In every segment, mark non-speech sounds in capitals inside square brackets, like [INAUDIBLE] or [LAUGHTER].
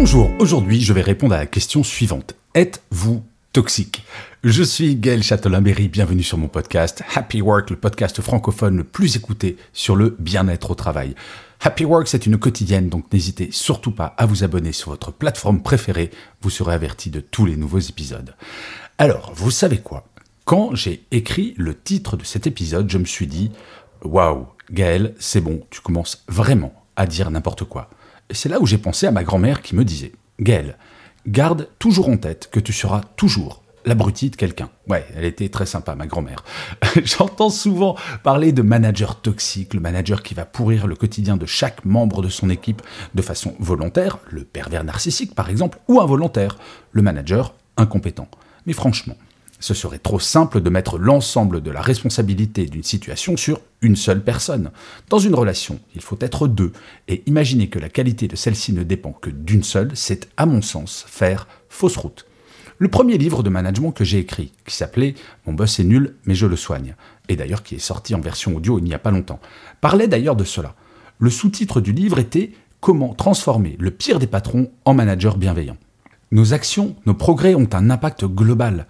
Bonjour, aujourd'hui je vais répondre à la question suivante. Êtes-vous toxique? Je suis Gaël Châtelain-Berry, bienvenue sur mon podcast Happy Work, le podcast francophone le plus écouté sur le bien-être au travail. Happy Work, c'est une quotidienne, donc n'hésitez surtout pas à vous abonner sur votre plateforme préférée, vous serez averti de tous les nouveaux épisodes. Alors, vous savez quoi? Quand j'ai écrit le titre de cet épisode, je me suis dit Waouh, Gaël, c'est bon, tu commences vraiment à dire n'importe quoi. C'est là où j'ai pensé à ma grand-mère qui me disait Gaël, garde toujours en tête que tu seras toujours l'abruti de quelqu'un. Ouais, elle était très sympa, ma grand-mère. [LAUGHS] J'entends souvent parler de manager toxique, le manager qui va pourrir le quotidien de chaque membre de son équipe de façon volontaire, le pervers narcissique par exemple, ou involontaire, le manager incompétent. Mais franchement, ce serait trop simple de mettre l'ensemble de la responsabilité d'une situation sur une seule personne. Dans une relation, il faut être deux, et imaginer que la qualité de celle-ci ne dépend que d'une seule, c'est à mon sens faire fausse route. Le premier livre de management que j'ai écrit, qui s'appelait Mon boss est nul, mais je le soigne, et d'ailleurs qui est sorti en version audio il n'y a pas longtemps, parlait d'ailleurs de cela. Le sous-titre du livre était Comment transformer le pire des patrons en manager bienveillant. Nos actions, nos progrès ont un impact global.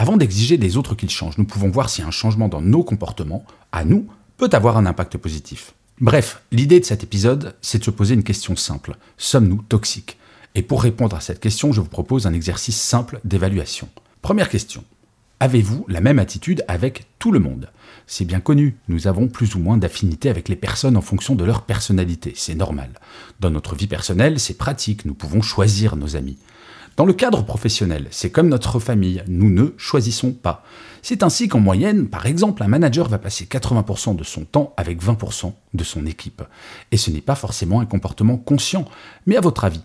Avant d'exiger des autres qu'ils changent, nous pouvons voir si un changement dans nos comportements, à nous, peut avoir un impact positif. Bref, l'idée de cet épisode, c'est de se poser une question simple. Sommes-nous toxiques? Et pour répondre à cette question, je vous propose un exercice simple d'évaluation. Première question. Avez-vous la même attitude avec tout le monde? C'est bien connu, nous avons plus ou moins d'affinité avec les personnes en fonction de leur personnalité, c'est normal. Dans notre vie personnelle, c'est pratique, nous pouvons choisir nos amis. Dans le cadre professionnel, c'est comme notre famille, nous ne choisissons pas. C'est ainsi qu'en moyenne, par exemple, un manager va passer 80% de son temps avec 20% de son équipe. Et ce n'est pas forcément un comportement conscient. Mais à votre avis,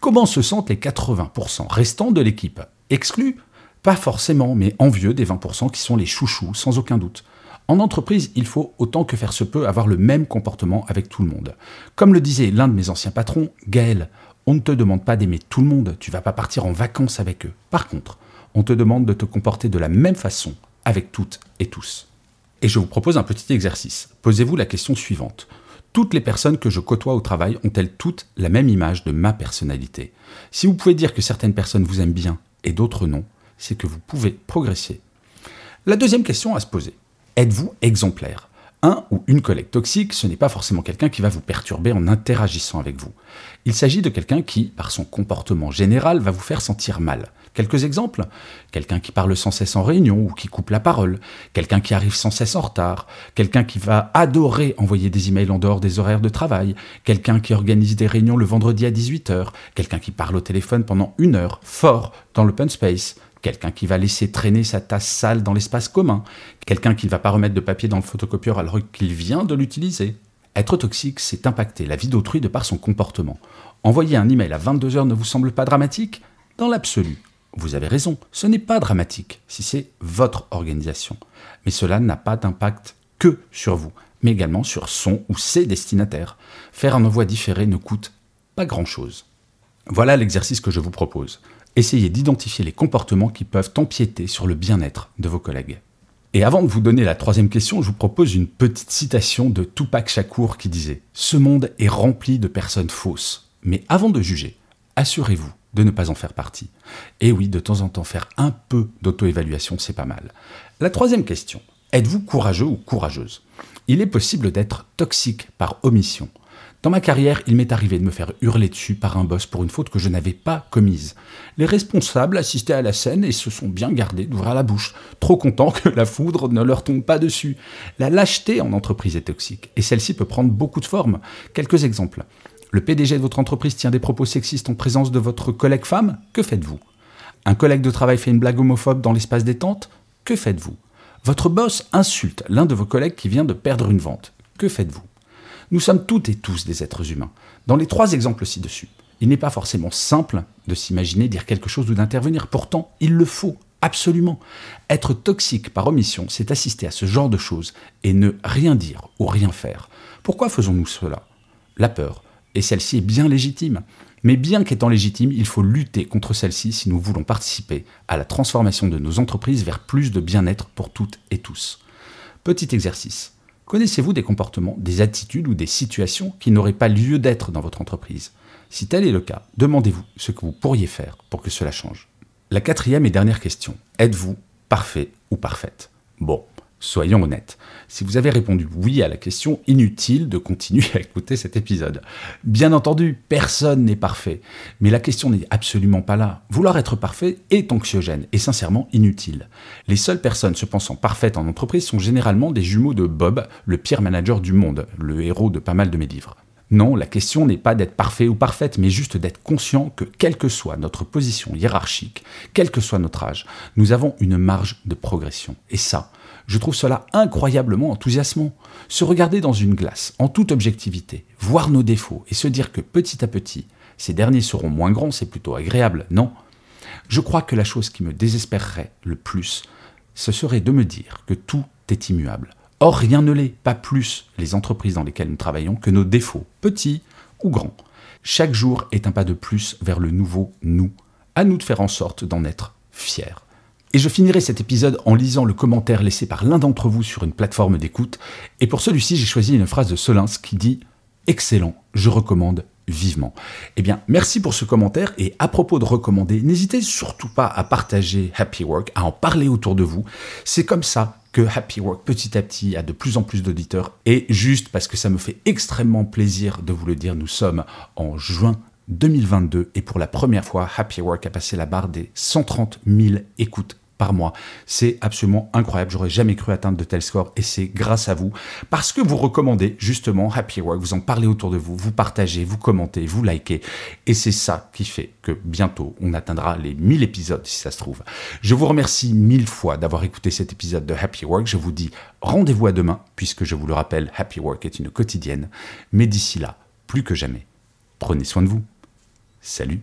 comment se sentent les 80% restants de l'équipe? Exclus? Pas forcément, mais envieux des 20% qui sont les chouchous, sans aucun doute. En entreprise, il faut autant que faire se peut avoir le même comportement avec tout le monde. Comme le disait l'un de mes anciens patrons, Gaël, on ne te demande pas d'aimer tout le monde, tu vas pas partir en vacances avec eux. Par contre, on te demande de te comporter de la même façon avec toutes et tous. Et je vous propose un petit exercice. Posez-vous la question suivante. Toutes les personnes que je côtoie au travail ont-elles toutes la même image de ma personnalité? Si vous pouvez dire que certaines personnes vous aiment bien et d'autres non, c'est que vous pouvez progresser. La deuxième question à se poser. Êtes-vous exemplaire? Un ou une collègue toxique, ce n'est pas forcément quelqu'un qui va vous perturber en interagissant avec vous. Il s'agit de quelqu'un qui, par son comportement général, va vous faire sentir mal. Quelques exemples. Quelqu'un qui parle sans cesse en réunion ou qui coupe la parole, quelqu'un qui arrive sans cesse en retard, quelqu'un qui va adorer envoyer des emails en dehors des horaires de travail, quelqu'un qui organise des réunions le vendredi à 18h, quelqu'un qui parle au téléphone pendant une heure, fort, dans l'open space, quelqu'un qui va laisser traîner sa tasse sale dans l'espace commun, quelqu'un qui ne va pas remettre de papier dans le photocopieur alors qu'il vient de l'utiliser. Être toxique, c'est impacter la vie d'autrui de par son comportement. Envoyer un email à 22h ne vous semble pas dramatique? Dans l'absolu, vous avez raison, ce n'est pas dramatique si c'est votre organisation. Mais cela n'a pas d'impact que sur vous, mais également sur son ou ses destinataires. Faire un envoi différé ne coûte pas grand-chose. Voilà l'exercice que je vous propose. Essayez d'identifier les comportements qui peuvent empiéter sur le bien-être de vos collègues. Et avant de vous donner la troisième question, je vous propose une petite citation de Tupac Shakur qui disait Ce monde est rempli de personnes fausses, mais avant de juger, assurez-vous de ne pas en faire partie. Et oui, de temps en temps, faire un peu d'auto-évaluation, c'est pas mal. La troisième question Êtes-vous courageux ou courageuse? Il est possible d'être toxique par omission. Dans ma carrière, il m'est arrivé de me faire hurler dessus par un boss pour une faute que je n'avais pas commise. Les responsables assistaient à la scène et se sont bien gardés d'ouvrir la bouche, trop contents que la foudre ne leur tombe pas dessus. La lâcheté en entreprise est toxique, et celle-ci peut prendre beaucoup de formes. Quelques exemples. Le PDG de votre entreprise tient des propos sexistes en présence de votre collègue femme? Que faites-vous? Un collègue de travail fait une blague homophobe dans l'espace détente Que faites-vous? Votre boss insulte l'un de vos collègues qui vient de perdre une vente. Que faites-vous? Nous sommes toutes et tous des êtres humains. Dans les trois exemples ci-dessus, il n'est pas forcément simple de s'imaginer dire quelque chose ou d'intervenir. Pourtant, il le faut, absolument. Être toxique par omission, c'est assister à ce genre de choses et ne rien dire ou rien faire. Pourquoi faisons-nous cela? La peur, et celle-ci est bien légitime. Mais bien qu'étant légitime, il faut lutter contre celle-ci si nous voulons participer à la transformation de nos entreprises vers plus de bien-être pour toutes et tous. Petit exercice. Connaissez-vous des comportements, des attitudes ou des situations qui n'auraient pas lieu d'être dans votre entreprise? Si tel est le cas, demandez-vous ce que vous pourriez faire pour que cela change. La quatrième et dernière question. Êtes-vous parfait ou parfaite? Bon, Soyons honnêtes. Si vous avez répondu oui à la question, inutile de continuer [LAUGHS] à écouter cet épisode. Bien entendu, personne n'est parfait. Mais la question n'est absolument pas là. Vouloir être parfait est anxiogène et sincèrement inutile. Les seules personnes se pensant parfaites en entreprise sont généralement des jumeaux de Bob, le pire manager du monde, le héros de pas mal de mes livres. Non, la question n'est pas d'être parfait ou parfaite, mais juste d'être conscient que quelle que soit notre position hiérarchique, quel que soit notre âge, nous avons une marge de progression. Et ça, je trouve cela incroyablement enthousiasmant. Se regarder dans une glace, en toute objectivité, voir nos défauts et se dire que petit à petit, ces derniers seront moins grands, c'est plutôt agréable, non? Je crois que la chose qui me désespérerait le plus, ce serait de me dire que tout est immuable. Or, rien ne l'est, pas plus les entreprises dans lesquelles nous travaillons que nos défauts, petits ou grands. Chaque jour est un pas de plus vers le nouveau nous. À nous de faire en sorte d'en être fiers. Et je finirai cet épisode en lisant le commentaire laissé par l'un d'entre vous sur une plateforme d'écoute. Et pour celui-ci, j'ai choisi une phrase de Solins qui dit Excellent, je recommande vivement. Eh bien, merci pour ce commentaire et à propos de recommander, n'hésitez surtout pas à partager Happy Work, à en parler autour de vous. C'est comme ça que Happy Work petit à petit a de plus en plus d'auditeurs et juste parce que ça me fait extrêmement plaisir de vous le dire, nous sommes en juin 2022 et pour la première fois, Happy Work a passé la barre des 130 000 écoutes par mois. C'est absolument incroyable. J'aurais jamais cru atteindre de tels scores et c'est grâce à vous parce que vous recommandez justement Happy Work, vous en parlez autour de vous, vous partagez, vous commentez, vous likez et c'est ça qui fait que bientôt on atteindra les 1000 épisodes si ça se trouve. Je vous remercie mille fois d'avoir écouté cet épisode de Happy Work. Je vous dis rendez-vous à demain puisque je vous le rappelle, Happy Work est une quotidienne. Mais d'ici là, plus que jamais, prenez soin de vous. Salut